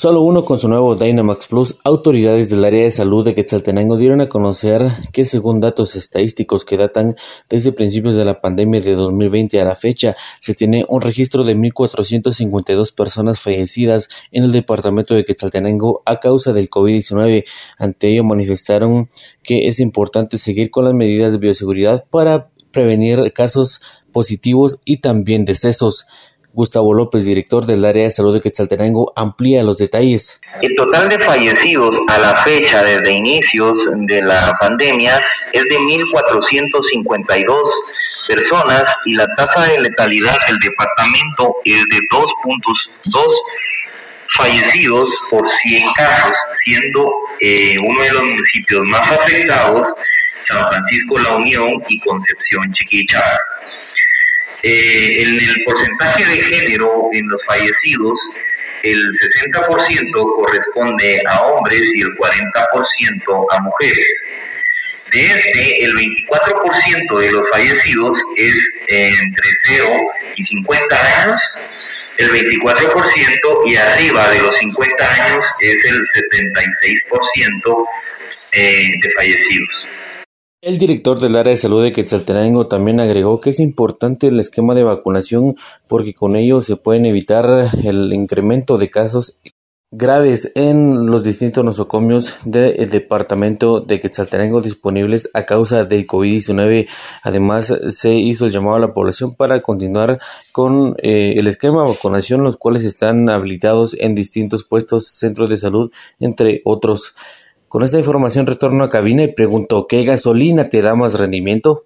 Solo uno con su nuevo Dynamax Plus, autoridades del área de salud de Quetzaltenango dieron a conocer que según datos estadísticos que datan desde principios de la pandemia de 2020 a la fecha, se tiene un registro de 1.452 personas fallecidas en el departamento de Quetzaltenango a causa del COVID-19. Ante ello manifestaron que es importante seguir con las medidas de bioseguridad para prevenir casos positivos y también decesos. Gustavo López, director del área de salud de Quetzaltenango, amplía los detalles. El total de fallecidos a la fecha desde inicios de la pandemia es de 1.452 personas y la tasa de letalidad del departamento es de 2.2 fallecidos por 100 casos, siendo eh, uno de los municipios más afectados San Francisco La Unión y Concepción Chiquicha. Eh, en el porcentaje de género en los fallecidos, el 60% corresponde a hombres y el 40% a mujeres. De este, el 24% de los fallecidos es entre 0 y 50 años, el 24% y arriba de los 50 años es el 76% eh, de fallecidos. El director del área de salud de Quetzaltenango también agregó que es importante el esquema de vacunación porque con ello se pueden evitar el incremento de casos graves en los distintos nosocomios del departamento de Quetzaltenango disponibles a causa del COVID-19. Además, se hizo el llamado a la población para continuar con eh, el esquema de vacunación, los cuales están habilitados en distintos puestos, centros de salud, entre otros. Con esta información retorno a cabina y pregunto, ¿qué gasolina te da más rendimiento?